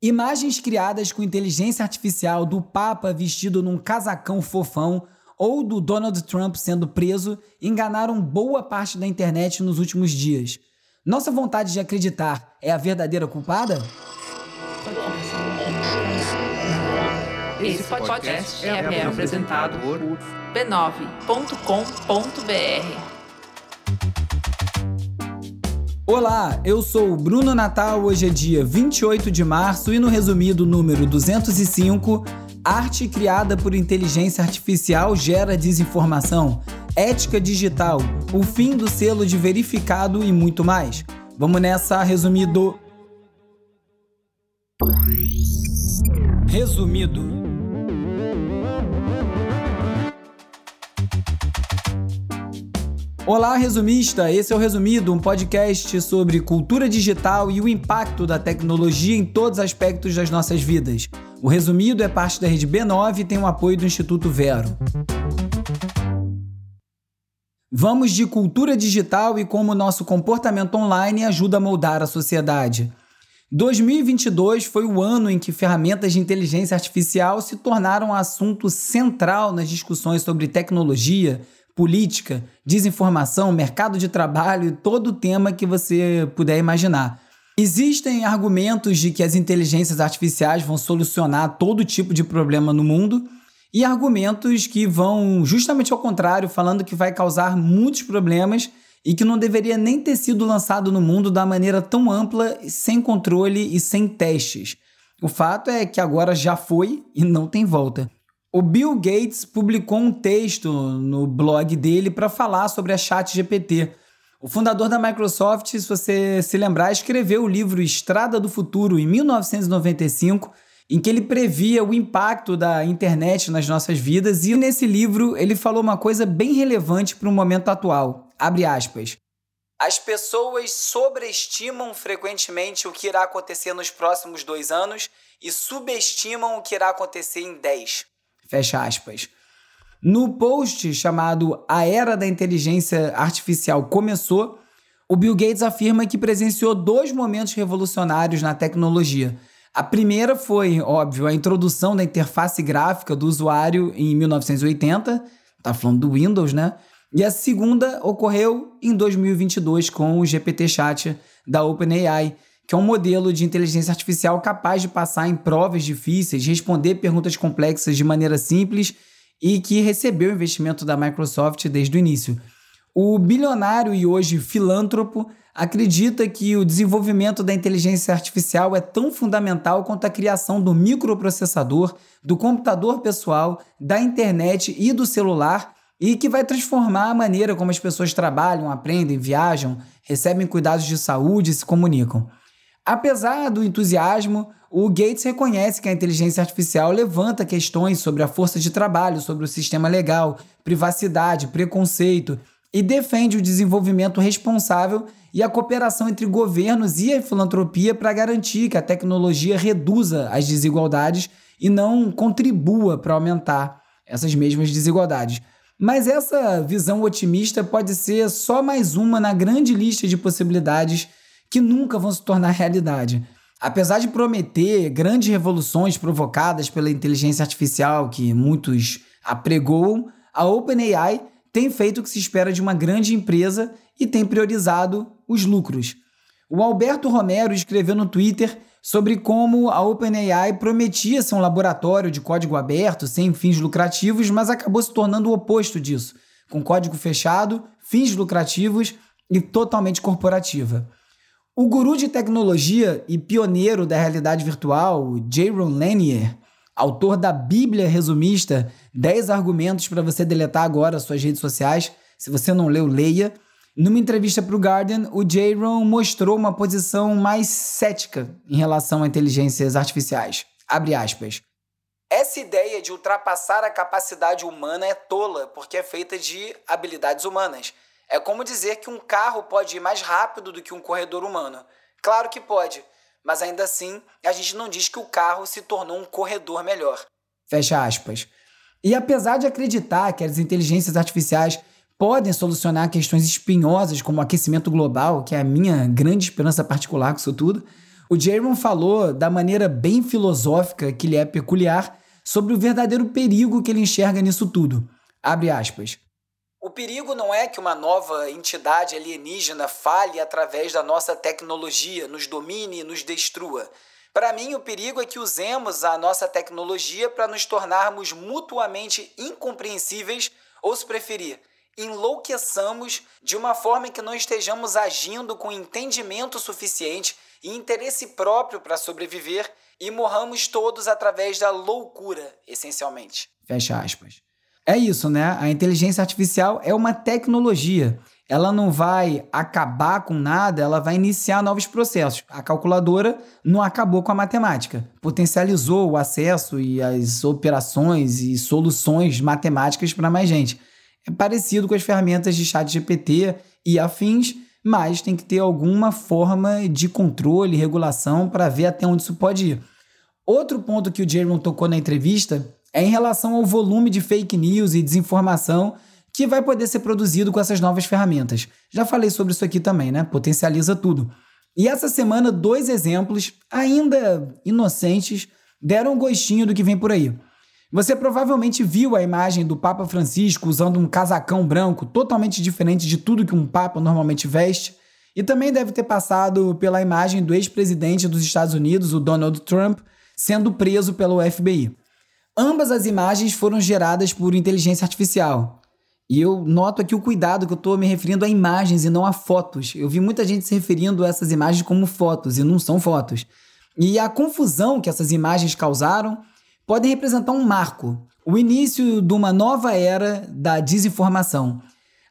Imagens criadas com inteligência artificial do Papa vestido num casacão fofão ou do Donald Trump sendo preso enganaram boa parte da internet nos últimos dias. Nossa vontade de acreditar é a verdadeira culpada? Esse podcast é, apresentado por b9.com.br. Olá, eu sou o Bruno Natal. Hoje é dia 28 de março e no resumido número 205, arte criada por inteligência artificial gera desinformação, ética digital, o fim do selo de verificado e muito mais. Vamos nessa, resumido. Resumido. Olá, resumista! Esse é o Resumido, um podcast sobre cultura digital e o impacto da tecnologia em todos os aspectos das nossas vidas. O Resumido é parte da rede B9 e tem o apoio do Instituto Vero. Vamos de cultura digital e como nosso comportamento online ajuda a moldar a sociedade. 2022 foi o ano em que ferramentas de inteligência artificial se tornaram assunto central nas discussões sobre tecnologia, política, desinformação, mercado de trabalho todo o tema que você puder imaginar. Existem argumentos de que as inteligências artificiais vão solucionar todo tipo de problema no mundo e argumentos que vão justamente ao contrário, falando que vai causar muitos problemas e que não deveria nem ter sido lançado no mundo da maneira tão ampla, sem controle e sem testes. O fato é que agora já foi e não tem volta. O Bill Gates publicou um texto no blog dele para falar sobre a ChatGPT. O fundador da Microsoft, se você se lembrar, escreveu o livro Estrada do Futuro em 1995, em que ele previa o impacto da internet nas nossas vidas, e nesse livro ele falou uma coisa bem relevante para o momento atual. Abre aspas. As pessoas sobreestimam frequentemente o que irá acontecer nos próximos dois anos e subestimam o que irá acontecer em dez. Fecha aspas. No post chamado A Era da Inteligência Artificial Começou, o Bill Gates afirma que presenciou dois momentos revolucionários na tecnologia. A primeira foi, óbvio, a introdução da interface gráfica do usuário em 1980, tá falando do Windows, né? E a segunda ocorreu em 2022 com o GPT Chat da OpenAI, que é um modelo de inteligência artificial capaz de passar em provas difíceis, responder perguntas complexas de maneira simples e que recebeu investimento da Microsoft desde o início. O bilionário e hoje filântropo acredita que o desenvolvimento da inteligência artificial é tão fundamental quanto a criação do microprocessador, do computador pessoal, da internet e do celular e que vai transformar a maneira como as pessoas trabalham, aprendem, viajam, recebem cuidados de saúde e se comunicam. Apesar do entusiasmo, o Gates reconhece que a inteligência artificial levanta questões sobre a força de trabalho, sobre o sistema legal, privacidade, preconceito e defende o desenvolvimento responsável e a cooperação entre governos e a filantropia para garantir que a tecnologia reduza as desigualdades e não contribua para aumentar essas mesmas desigualdades. Mas essa visão otimista pode ser só mais uma na grande lista de possibilidades que nunca vão se tornar realidade. Apesar de prometer grandes revoluções provocadas pela inteligência artificial que muitos apregoam, a OpenAI tem feito o que se espera de uma grande empresa e tem priorizado os lucros. O Alberto Romero escreveu no Twitter sobre como a OpenAI prometia ser um laboratório de código aberto, sem fins lucrativos, mas acabou se tornando o oposto disso, com código fechado, fins lucrativos e totalmente corporativa. O guru de tecnologia e pioneiro da realidade virtual, Jaron Lanier, autor da Bíblia resumista 10 argumentos para você deletar agora suas redes sociais, se você não leu, leia. Numa entrevista para o Guardian, o Jaron mostrou uma posição mais cética em relação a inteligências artificiais. Abre aspas. Essa ideia de ultrapassar a capacidade humana é tola, porque é feita de habilidades humanas. É como dizer que um carro pode ir mais rápido do que um corredor humano. Claro que pode, mas ainda assim a gente não diz que o carro se tornou um corredor melhor. Fecha aspas. E apesar de acreditar que as inteligências artificiais podem solucionar questões espinhosas como o aquecimento global, que é a minha grande esperança particular com isso tudo, O Jaron falou da maneira bem filosófica que lhe é peculiar sobre o verdadeiro perigo que ele enxerga nisso tudo. Abre aspas. O perigo não é que uma nova entidade alienígena fale através da nossa tecnologia, nos domine e nos destrua. Para mim, o perigo é que usemos a nossa tecnologia para nos tornarmos mutuamente incompreensíveis ou, se preferir, enlouqueçamos de uma forma que não estejamos agindo com entendimento suficiente e interesse próprio para sobreviver e morramos todos através da loucura, essencialmente. Fecha aspas. É isso, né? A inteligência artificial é uma tecnologia. Ela não vai acabar com nada, ela vai iniciar novos processos. A calculadora não acabou com a matemática, potencializou o acesso e as operações e soluções matemáticas para mais gente. É parecido com as ferramentas de chat GPT e afins, mas tem que ter alguma forma de controle regulação para ver até onde isso pode ir. Outro ponto que o Jaron tocou na entrevista é em relação ao volume de fake news e desinformação que vai poder ser produzido com essas novas ferramentas. Já falei sobre isso aqui também, né? Potencializa tudo. E essa semana, dois exemplos, ainda inocentes, deram um gostinho do que vem por aí. Você provavelmente viu a imagem do Papa Francisco usando um casacão branco totalmente diferente de tudo que um Papa normalmente veste, e também deve ter passado pela imagem do ex-presidente dos Estados Unidos, o Donald Trump, sendo preso pelo FBI. Ambas as imagens foram geradas por inteligência artificial. E eu noto aqui o cuidado que eu estou me referindo a imagens e não a fotos. Eu vi muita gente se referindo a essas imagens como fotos e não são fotos. E a confusão que essas imagens causaram podem representar um marco, o início de uma nova era da desinformação.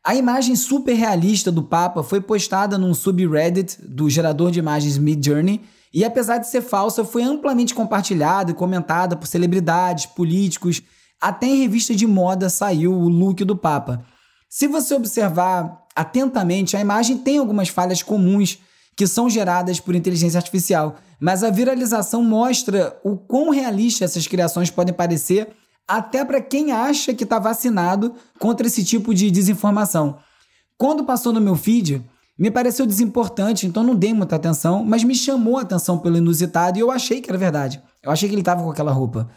A imagem super realista do Papa foi postada num subreddit do gerador de imagens Midjourney e apesar de ser falsa, foi amplamente compartilhada e comentada por celebridades, políticos, até em revista de moda saiu o look do Papa. Se você observar atentamente, a imagem tem algumas falhas comuns que são geradas por inteligência artificial, mas a viralização mostra o quão realista essas criações podem parecer até para quem acha que está vacinado contra esse tipo de desinformação. Quando passou no meu feed, me pareceu desimportante, então não dei muita atenção, mas me chamou a atenção pelo inusitado e eu achei que era verdade. Eu achei que ele estava com aquela roupa.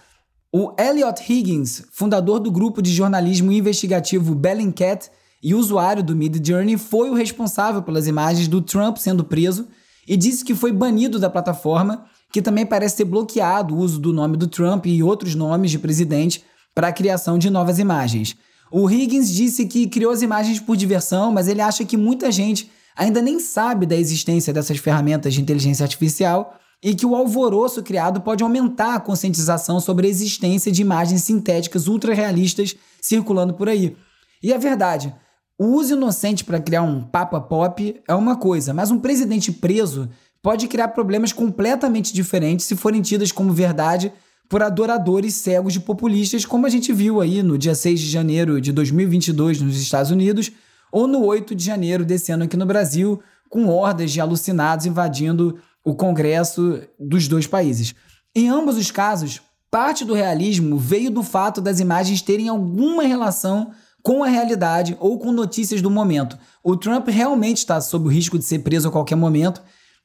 O Elliot Higgins, fundador do grupo de jornalismo investigativo Bellingcat e usuário do Mid Journey, foi o responsável pelas imagens do Trump sendo preso e disse que foi banido da plataforma, que também parece ter bloqueado o uso do nome do Trump e outros nomes de presidente para a criação de novas imagens. O Higgins disse que criou as imagens por diversão, mas ele acha que muita gente ainda nem sabe da existência dessas ferramentas de inteligência artificial e que o alvoroço criado pode aumentar a conscientização sobre a existência de imagens sintéticas ultra realistas circulando por aí. E é verdade, o uso inocente para criar um papa pop é uma coisa, mas um presidente preso pode criar problemas completamente diferentes se forem tidas como verdade por adoradores cegos de populistas, como a gente viu aí no dia 6 de janeiro de 2022 nos Estados Unidos, ou no 8 de janeiro desse ano aqui no Brasil, com hordas de alucinados invadindo o Congresso dos dois países. Em ambos os casos, parte do realismo veio do fato das imagens terem alguma relação com a realidade ou com notícias do momento. O Trump realmente está sob o risco de ser preso a qualquer momento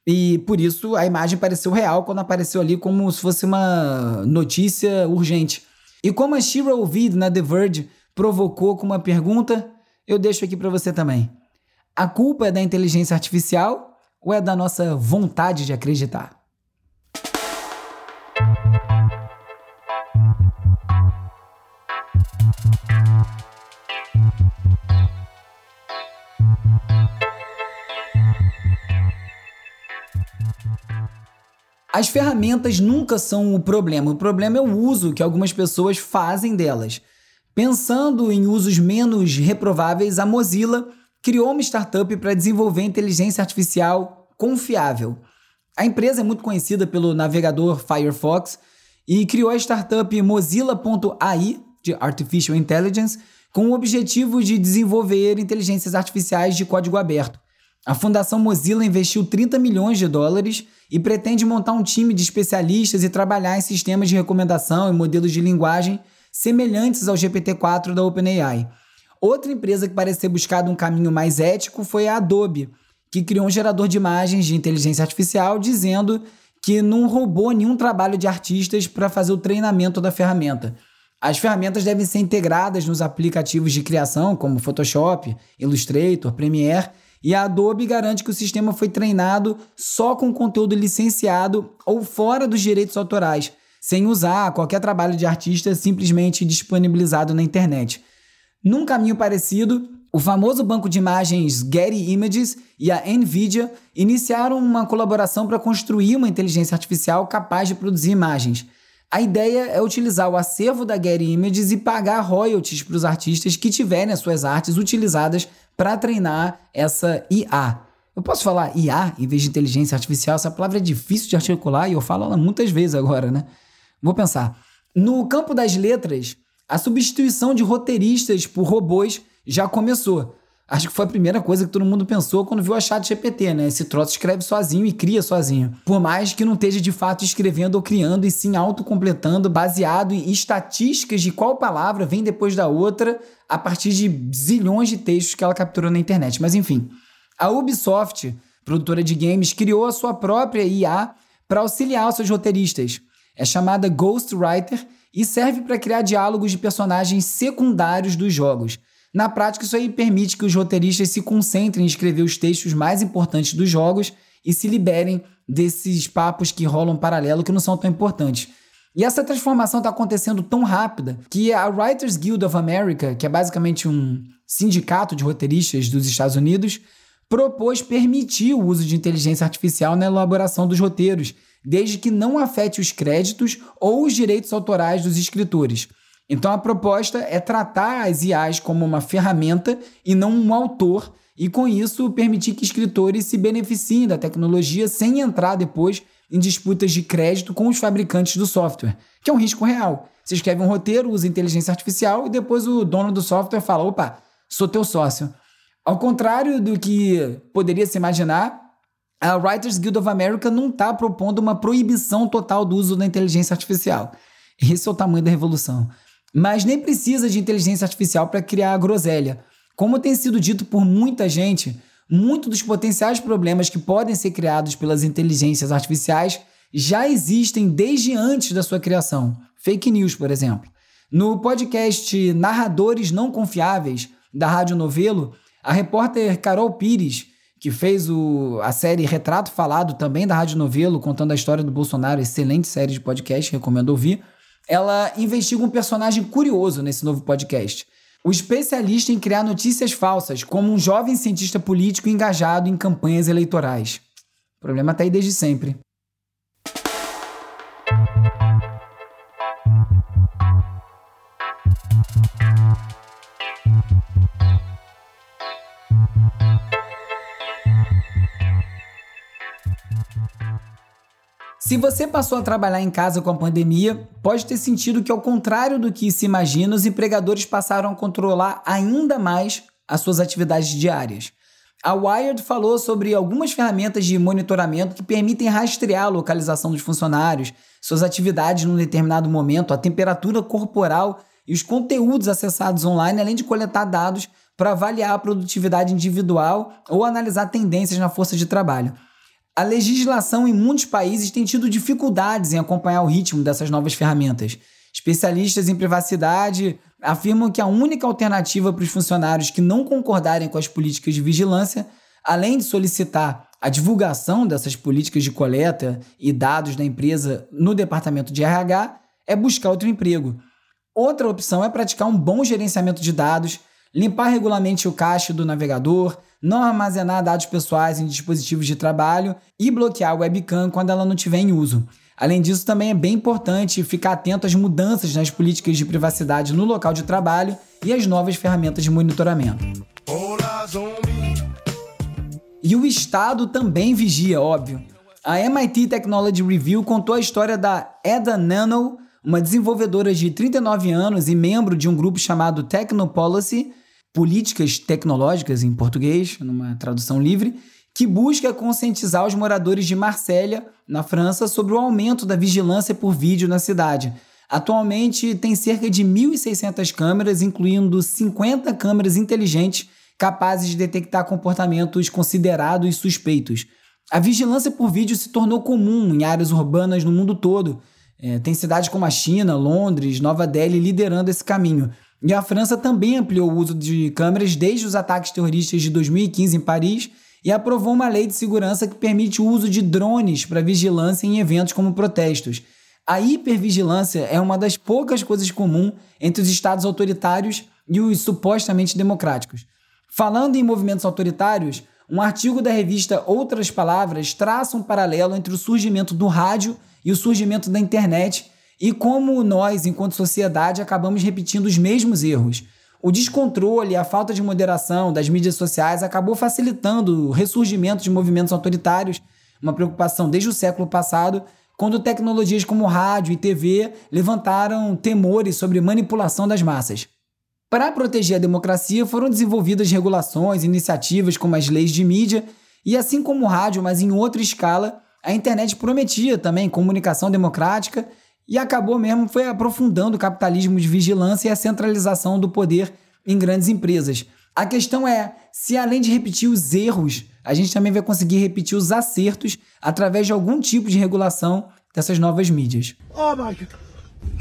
e por isso a imagem pareceu real quando apareceu ali como se fosse uma notícia urgente. E como a Shira Ovid na The Verge provocou com uma pergunta, eu deixo aqui para você também. A culpa é da inteligência artificial ou é da nossa vontade de acreditar? As ferramentas nunca são o problema. O problema é o uso que algumas pessoas fazem delas. Pensando em usos menos reprováveis, a Mozilla criou uma startup para desenvolver inteligência artificial confiável. A empresa é muito conhecida pelo navegador Firefox e criou a startup Mozilla.ai, de Artificial Intelligence, com o objetivo de desenvolver inteligências artificiais de código aberto. A Fundação Mozilla investiu 30 milhões de dólares e pretende montar um time de especialistas e trabalhar em sistemas de recomendação e modelos de linguagem semelhantes ao GPT-4 da OpenAI. Outra empresa que parece ter buscado um caminho mais ético foi a Adobe, que criou um gerador de imagens de inteligência artificial dizendo que não roubou nenhum trabalho de artistas para fazer o treinamento da ferramenta. As ferramentas devem ser integradas nos aplicativos de criação, como Photoshop, Illustrator, Premiere, e a Adobe garante que o sistema foi treinado só com conteúdo licenciado ou fora dos direitos autorais, sem usar qualquer trabalho de artista simplesmente disponibilizado na internet. Num caminho parecido, o famoso banco de imagens Getty Images e a Nvidia iniciaram uma colaboração para construir uma inteligência artificial capaz de produzir imagens. A ideia é utilizar o acervo da Getty Images e pagar royalties para os artistas que tiverem as suas artes utilizadas para treinar essa IA. Eu posso falar IA em vez de inteligência artificial? Essa palavra é difícil de articular e eu falo ela muitas vezes agora, né? Vou pensar. No campo das letras, a substituição de roteiristas por robôs já começou. Acho que foi a primeira coisa que todo mundo pensou quando viu a chat GPT, né? Esse troço escreve sozinho e cria sozinho. Por mais que não esteja de fato escrevendo ou criando, e sim autocompletando, baseado em estatísticas de qual palavra vem depois da outra, a partir de zilhões de textos que ela capturou na internet. Mas enfim, a Ubisoft, produtora de games, criou a sua própria IA para auxiliar os seus roteiristas. É chamada Ghostwriter e serve para criar diálogos de personagens secundários dos jogos. Na prática, isso aí permite que os roteiristas se concentrem em escrever os textos mais importantes dos jogos e se liberem desses papos que rolam paralelo que não são tão importantes. E essa transformação está acontecendo tão rápida que a Writers Guild of America, que é basicamente um sindicato de roteiristas dos Estados Unidos, propôs permitir o uso de inteligência artificial na elaboração dos roteiros, desde que não afete os créditos ou os direitos autorais dos escritores. Então a proposta é tratar as IAs como uma ferramenta e não um autor, e com isso permitir que escritores se beneficiem da tecnologia sem entrar depois em disputas de crédito com os fabricantes do software, que é um risco real. Você escreve um roteiro, usa inteligência artificial e depois o dono do software fala: opa, sou teu sócio. Ao contrário do que poderia se imaginar, a Writers Guild of America não está propondo uma proibição total do uso da inteligência artificial. Esse é o tamanho da revolução mas nem precisa de inteligência artificial para criar a groselha. Como tem sido dito por muita gente, muitos dos potenciais problemas que podem ser criados pelas inteligências artificiais já existem desde antes da sua criação. Fake news, por exemplo. No podcast Narradores Não Confiáveis, da Rádio Novelo, a repórter Carol Pires, que fez o, a série Retrato Falado também da Rádio Novelo, contando a história do Bolsonaro, excelente série de podcast, recomendo ouvir ela investiga um personagem curioso nesse novo podcast. O especialista em criar notícias falsas, como um jovem cientista político engajado em campanhas eleitorais. O problema está aí desde sempre. Se você passou a trabalhar em casa com a pandemia, pode ter sentido que, ao contrário do que se imagina, os empregadores passaram a controlar ainda mais as suas atividades diárias. A Wired falou sobre algumas ferramentas de monitoramento que permitem rastrear a localização dos funcionários, suas atividades num determinado momento, a temperatura corporal e os conteúdos acessados online, além de coletar dados para avaliar a produtividade individual ou analisar tendências na força de trabalho. A legislação em muitos países tem tido dificuldades em acompanhar o ritmo dessas novas ferramentas. Especialistas em privacidade afirmam que a única alternativa para os funcionários que não concordarem com as políticas de vigilância, além de solicitar a divulgação dessas políticas de coleta e dados da empresa no departamento de RH, é buscar outro emprego. Outra opção é praticar um bom gerenciamento de dados, limpar regularmente o cache do navegador, não armazenar dados pessoais em dispositivos de trabalho e bloquear a webcam quando ela não estiver em uso. Além disso, também é bem importante ficar atento às mudanças nas políticas de privacidade no local de trabalho e às novas ferramentas de monitoramento. E o Estado também vigia, óbvio. A MIT Technology Review contou a história da Eda Nano, uma desenvolvedora de 39 anos e membro de um grupo chamado Technopolicy, políticas tecnológicas em português, numa tradução livre, que busca conscientizar os moradores de Marsella, na França, sobre o aumento da vigilância por vídeo na cidade. Atualmente tem cerca de 1.600 câmeras, incluindo 50 câmeras inteligentes capazes de detectar comportamentos considerados suspeitos. A vigilância por vídeo se tornou comum em áreas urbanas no mundo todo. É, tem cidades como a China, Londres, Nova Delhi liderando esse caminho. E a França também ampliou o uso de câmeras desde os ataques terroristas de 2015 em Paris e aprovou uma lei de segurança que permite o uso de drones para vigilância em eventos como protestos. A hipervigilância é uma das poucas coisas comuns entre os estados autoritários e os supostamente democráticos. Falando em movimentos autoritários, um artigo da revista Outras Palavras traça um paralelo entre o surgimento do rádio e o surgimento da internet e como nós, enquanto sociedade, acabamos repetindo os mesmos erros. O descontrole e a falta de moderação das mídias sociais acabou facilitando o ressurgimento de movimentos autoritários, uma preocupação desde o século passado, quando tecnologias como rádio e TV levantaram temores sobre manipulação das massas. Para proteger a democracia, foram desenvolvidas regulações, iniciativas como as leis de mídia, e assim como o rádio, mas em outra escala, a internet prometia também comunicação democrática e acabou mesmo foi aprofundando o capitalismo de vigilância e a centralização do poder em grandes empresas. A questão é se além de repetir os erros, a gente também vai conseguir repetir os acertos através de algum tipo de regulação dessas novas mídias. Oh my god.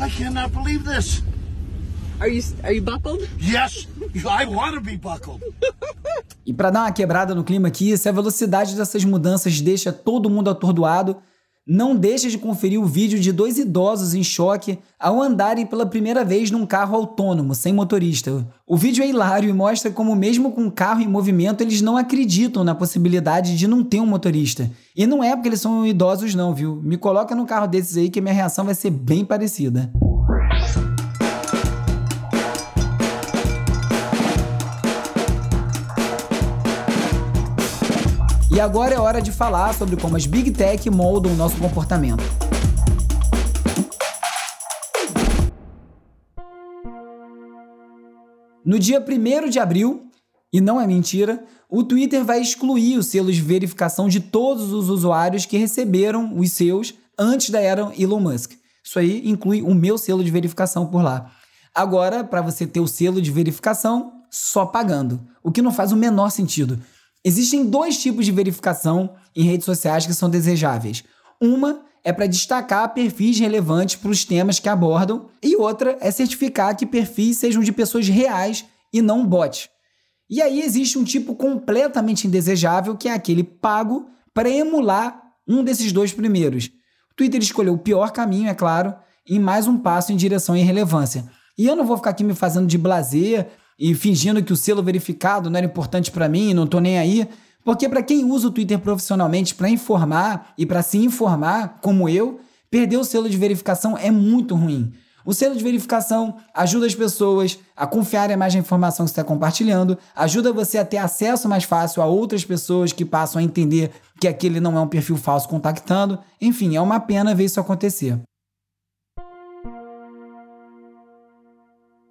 I cannot believe this. Are you are you buckled? Yes, I want to be buckled. E para dar uma quebrada no clima aqui, se a velocidade dessas mudanças deixa todo mundo atordoado, não deixa de conferir o vídeo de dois idosos em choque ao andarem pela primeira vez num carro autônomo, sem motorista. O vídeo é hilário e mostra como, mesmo com o carro em movimento, eles não acreditam na possibilidade de não ter um motorista. E não é porque eles são idosos, não, viu? Me coloca no carro desses aí que minha reação vai ser bem parecida. E agora é hora de falar sobre como as Big Tech moldam o nosso comportamento. No dia 1 de abril, e não é mentira, o Twitter vai excluir os selos de verificação de todos os usuários que receberam os seus antes da era Elon Musk. Isso aí inclui o meu selo de verificação por lá. Agora, para você ter o selo de verificação, só pagando, o que não faz o menor sentido. Existem dois tipos de verificação em redes sociais que são desejáveis. Uma é para destacar perfis relevantes para os temas que abordam, e outra é certificar que perfis sejam de pessoas reais e não bot. E aí existe um tipo completamente indesejável, que é aquele pago para emular um desses dois primeiros. O Twitter escolheu o pior caminho, é claro, em mais um passo em direção à irrelevância. E eu não vou ficar aqui me fazendo de blazer e fingindo que o selo verificado não era importante para mim, não tô nem aí, porque para quem usa o Twitter profissionalmente para informar e para se informar, como eu, perder o selo de verificação é muito ruim. O selo de verificação ajuda as pessoas a confiarem mais na informação que você está compartilhando, ajuda você a ter acesso mais fácil a outras pessoas que passam a entender que aquele não é um perfil falso contactando. Enfim, é uma pena ver isso acontecer.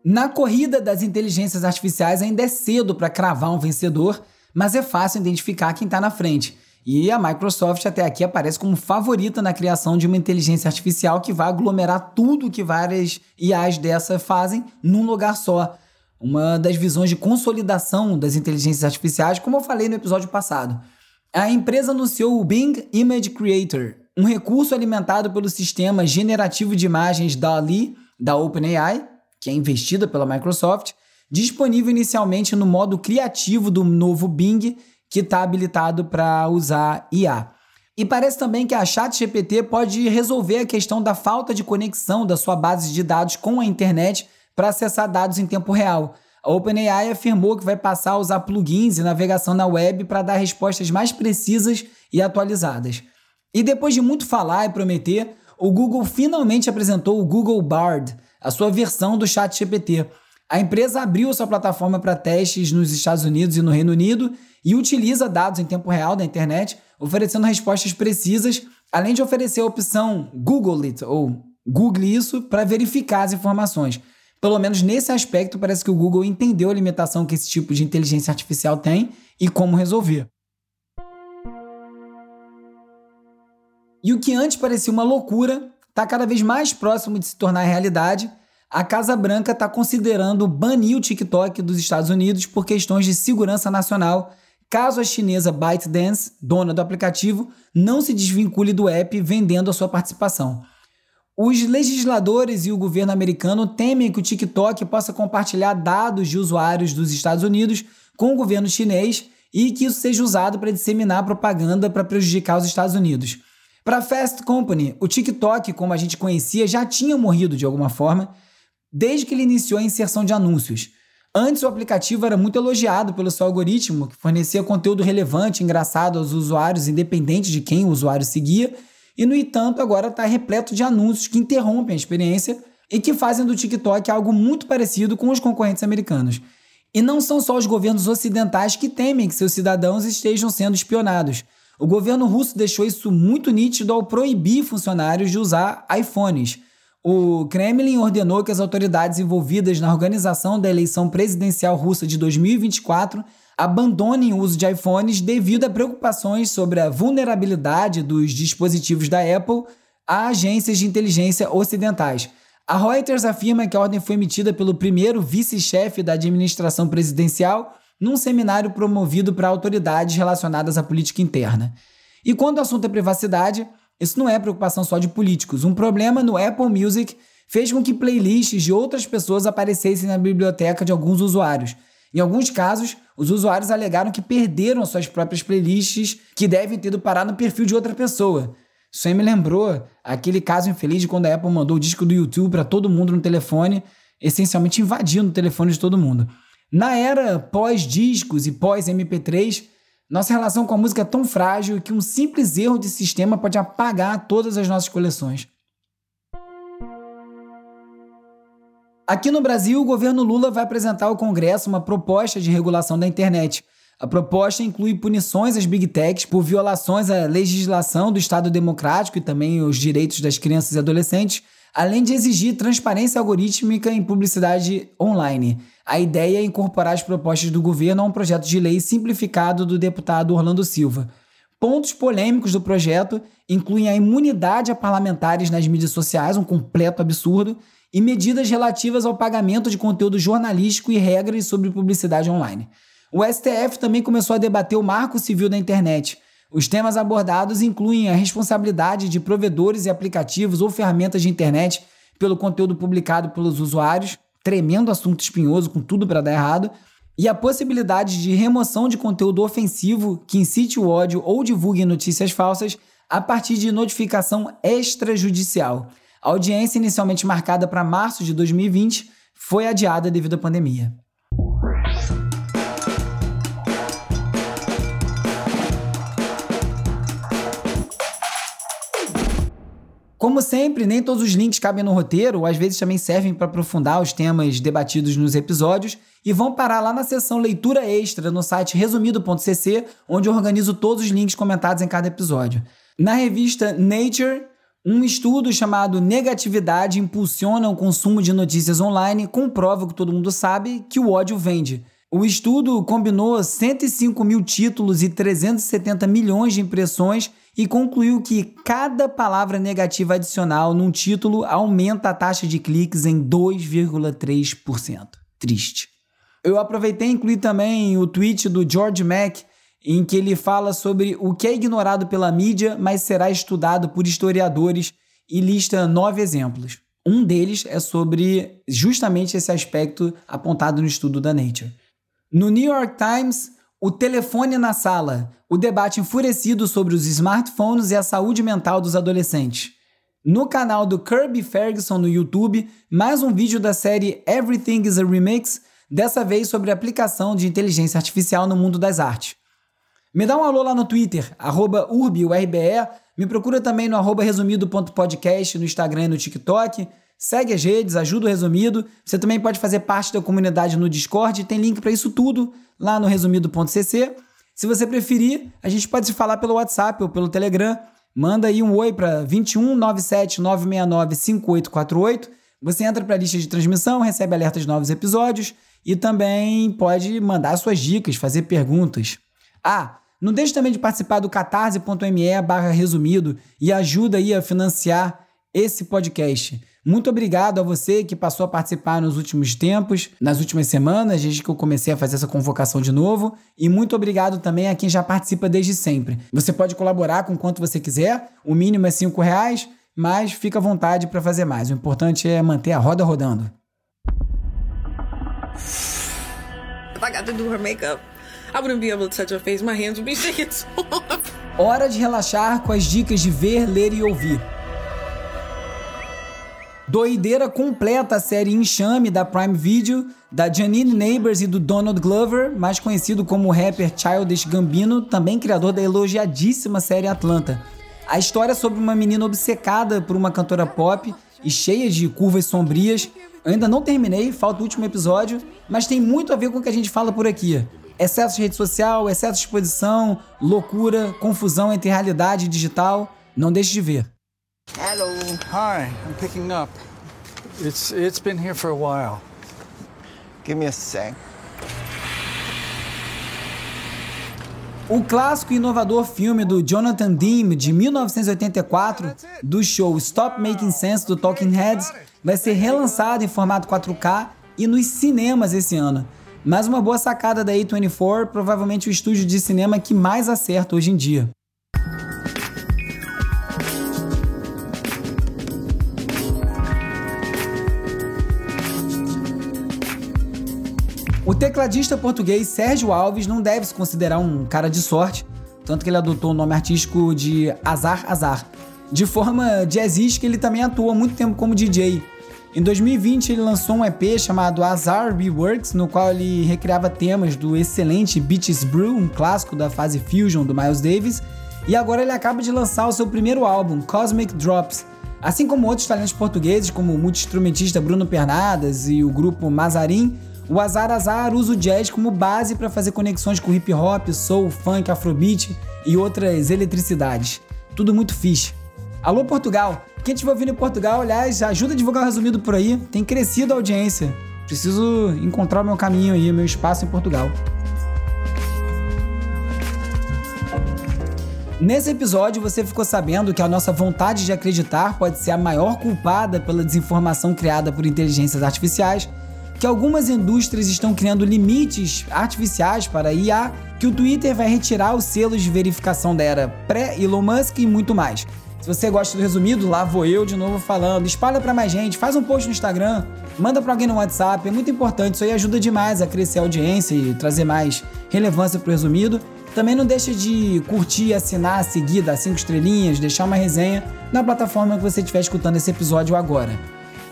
Na corrida das inteligências artificiais ainda é cedo para cravar um vencedor, mas é fácil identificar quem está na frente. E a Microsoft até aqui aparece como favorita na criação de uma inteligência artificial que vai aglomerar tudo que várias IAs dessa fazem num lugar só. Uma das visões de consolidação das inteligências artificiais, como eu falei no episódio passado. A empresa anunciou o Bing Image Creator, um recurso alimentado pelo sistema generativo de imagens DALL-E da OpenAI, que é investida pela Microsoft, disponível inicialmente no modo criativo do novo Bing, que está habilitado para usar IA. E parece também que a ChatGPT pode resolver a questão da falta de conexão da sua base de dados com a internet para acessar dados em tempo real. A OpenAI afirmou que vai passar a usar plugins e navegação na web para dar respostas mais precisas e atualizadas. E depois de muito falar e prometer, o Google finalmente apresentou o Google Bard, a sua versão do Chat GPT. A empresa abriu sua plataforma para testes nos Estados Unidos e no Reino Unido e utiliza dados em tempo real da internet, oferecendo respostas precisas, além de oferecer a opção Google It ou Google isso para verificar as informações. Pelo menos nesse aspecto, parece que o Google entendeu a limitação que esse tipo de inteligência artificial tem e como resolver. E o que antes parecia uma loucura está cada vez mais próximo de se tornar realidade. A Casa Branca está considerando banir o TikTok dos Estados Unidos por questões de segurança nacional, caso a chinesa ByteDance, dona do aplicativo, não se desvincule do app vendendo a sua participação. Os legisladores e o governo americano temem que o TikTok possa compartilhar dados de usuários dos Estados Unidos com o governo chinês e que isso seja usado para disseminar propaganda para prejudicar os Estados Unidos. Para Fast Company, o TikTok, como a gente conhecia, já tinha morrido de alguma forma desde que ele iniciou a inserção de anúncios. Antes, o aplicativo era muito elogiado pelo seu algoritmo, que fornecia conteúdo relevante, engraçado aos usuários, independente de quem o usuário seguia, e, no entanto, agora está repleto de anúncios que interrompem a experiência e que fazem do TikTok algo muito parecido com os concorrentes americanos. E não são só os governos ocidentais que temem que seus cidadãos estejam sendo espionados. O governo russo deixou isso muito nítido ao proibir funcionários de usar iPhones. O Kremlin ordenou que as autoridades envolvidas na organização da eleição presidencial russa de 2024 abandonem o uso de iPhones devido a preocupações sobre a vulnerabilidade dos dispositivos da Apple a agências de inteligência ocidentais. A Reuters afirma que a ordem foi emitida pelo primeiro vice-chefe da administração presidencial num seminário promovido para autoridades relacionadas à política interna. E quando o assunto é privacidade, isso não é preocupação só de políticos. Um problema no Apple Music fez com que playlists de outras pessoas aparecessem na biblioteca de alguns usuários. Em alguns casos, os usuários alegaram que perderam suas próprias playlists que devem ter ido parar no perfil de outra pessoa. Isso aí me lembrou aquele caso infeliz de quando a Apple mandou o disco do YouTube para todo mundo no telefone, essencialmente invadindo o telefone de todo mundo. Na era pós-discos e pós-MP3, nossa relação com a música é tão frágil que um simples erro de sistema pode apagar todas as nossas coleções. Aqui no Brasil, o governo Lula vai apresentar ao Congresso uma proposta de regulação da internet. A proposta inclui punições às big techs por violações à legislação do Estado Democrático e também os direitos das crianças e adolescentes, além de exigir transparência algorítmica em publicidade online. A ideia é incorporar as propostas do governo a um projeto de lei simplificado do deputado Orlando Silva. Pontos polêmicos do projeto incluem a imunidade a parlamentares nas mídias sociais, um completo absurdo, e medidas relativas ao pagamento de conteúdo jornalístico e regras sobre publicidade online. O STF também começou a debater o marco civil da internet. Os temas abordados incluem a responsabilidade de provedores e aplicativos ou ferramentas de internet pelo conteúdo publicado pelos usuários, tremendo assunto espinhoso com tudo para dar errado, e a possibilidade de remoção de conteúdo ofensivo que incite o ódio ou divulgue notícias falsas a partir de notificação extrajudicial. A audiência, inicialmente marcada para março de 2020, foi adiada devido à pandemia. Como sempre, nem todos os links cabem no roteiro, às vezes também servem para aprofundar os temas debatidos nos episódios, e vão parar lá na seção Leitura Extra no site resumido.cc, onde eu organizo todos os links comentados em cada episódio. Na revista Nature, um estudo chamado Negatividade impulsiona o consumo de notícias online comprova o que todo mundo sabe que o ódio vende. O estudo combinou 105 mil títulos e 370 milhões de impressões e concluiu que cada palavra negativa adicional num título aumenta a taxa de cliques em 2,3%. Triste. Eu aproveitei e incluí também o tweet do George Mack, em que ele fala sobre o que é ignorado pela mídia, mas será estudado por historiadores e lista nove exemplos. Um deles é sobre justamente esse aspecto apontado no estudo da Nature. No New York Times, o telefone na sala, o debate enfurecido sobre os smartphones e a saúde mental dos adolescentes. No canal do Kirby Ferguson no YouTube, mais um vídeo da série Everything is a Remix, dessa vez sobre a aplicação de inteligência artificial no mundo das artes. Me dá um alô lá no Twitter, urbiurbe, me procura também no resumido.podcast no Instagram e no TikTok. Segue as redes, ajuda o Resumido. Você também pode fazer parte da comunidade no Discord, tem link para isso tudo lá no resumido.cc. Se você preferir, a gente pode se falar pelo WhatsApp ou pelo Telegram. Manda aí um oi para 21 97 969 5848. Você entra para a lista de transmissão, recebe alertas de novos episódios e também pode mandar suas dicas, fazer perguntas. Ah, não deixe também de participar do catarse.me barra resumido e ajuda aí a financiar esse podcast. Muito obrigado a você que passou a participar nos últimos tempos, nas últimas semanas, desde que eu comecei a fazer essa convocação de novo. E muito obrigado também a quem já participa desde sempre. Você pode colaborar com quanto você quiser, o mínimo é cinco reais, mas fica à vontade para fazer mais. O importante é manter a roda rodando. If I got to do her makeup, I wouldn't be able to touch her face. My hands would be shaking so hard. Hora de relaxar com as dicas de ver, ler e ouvir. Doideira completa a série Enxame da Prime Video, da Janine Neighbors e do Donald Glover, mais conhecido como o rapper Childish Gambino, também criador da elogiadíssima série Atlanta. A história é sobre uma menina obcecada por uma cantora pop e cheia de curvas sombrias. Eu ainda não terminei, falta o último episódio, mas tem muito a ver com o que a gente fala por aqui. Excesso de rede social, excesso de exposição, loucura, confusão entre realidade e digital. Não deixe de ver. Hello. Hi, I'm picking up. It's it's been here for a while. Give me a sec. O clássico e inovador filme do Jonathan Demme de 1984, do show Stop Making Sense do Talking Heads, vai ser relançado em formato 4K e nos cinemas esse ano. Mais uma boa sacada da A24, provavelmente o estúdio de cinema que mais acerta hoje em dia. Tecladista português Sérgio Alves não deve se considerar um cara de sorte, tanto que ele adotou o nome artístico de Azar Azar. De forma jazzística, ele também atua muito tempo como DJ. Em 2020, ele lançou um EP chamado Azar Reworks, no qual ele recriava temas do excelente Beaches Brew, um clássico da fase fusion do Miles Davis, e agora ele acaba de lançar o seu primeiro álbum, Cosmic Drops. Assim como outros talentos portugueses, como o multi-instrumentista Bruno Pernadas e o grupo Mazarin, o Azar Azar usa o jazz como base para fazer conexões com hip hop, soul, funk, afrobeat e outras eletricidades. Tudo muito fixe. Alô Portugal! Quem estiver ouvindo em Portugal, aliás, ajuda a divulgar o resumido por aí. Tem crescido a audiência. Preciso encontrar o meu caminho aí, meu espaço em Portugal. Nesse episódio, você ficou sabendo que a nossa vontade de acreditar pode ser a maior culpada pela desinformação criada por inteligências artificiais que algumas indústrias estão criando limites artificiais para IA, que o Twitter vai retirar os selos de verificação da era pré-Elon Musk e muito mais. Se você gosta do resumido, lá vou eu de novo falando. Espalha para mais gente, faz um post no Instagram, manda para alguém no WhatsApp, é muito importante. Isso aí ajuda demais a crescer a audiência e trazer mais relevância pro resumido. Também não deixa de curtir, assinar, seguir, dar cinco estrelinhas, deixar uma resenha na plataforma que você estiver escutando esse episódio agora.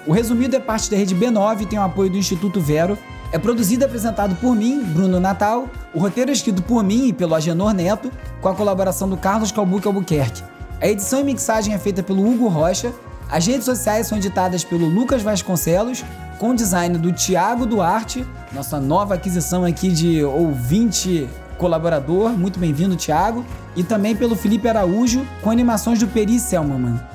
O Resumido é parte da rede B9 e tem o apoio do Instituto Vero. É produzido e apresentado por mim, Bruno Natal. O roteiro é escrito por mim e pelo Agenor Neto, com a colaboração do Carlos Calbuque Albuquerque. A edição e mixagem é feita pelo Hugo Rocha. As redes sociais são editadas pelo Lucas Vasconcelos, com design do Tiago Duarte, nossa nova aquisição aqui de ouvinte colaborador. Muito bem-vindo, Tiago. E também pelo Felipe Araújo, com animações do Peri Selmanman.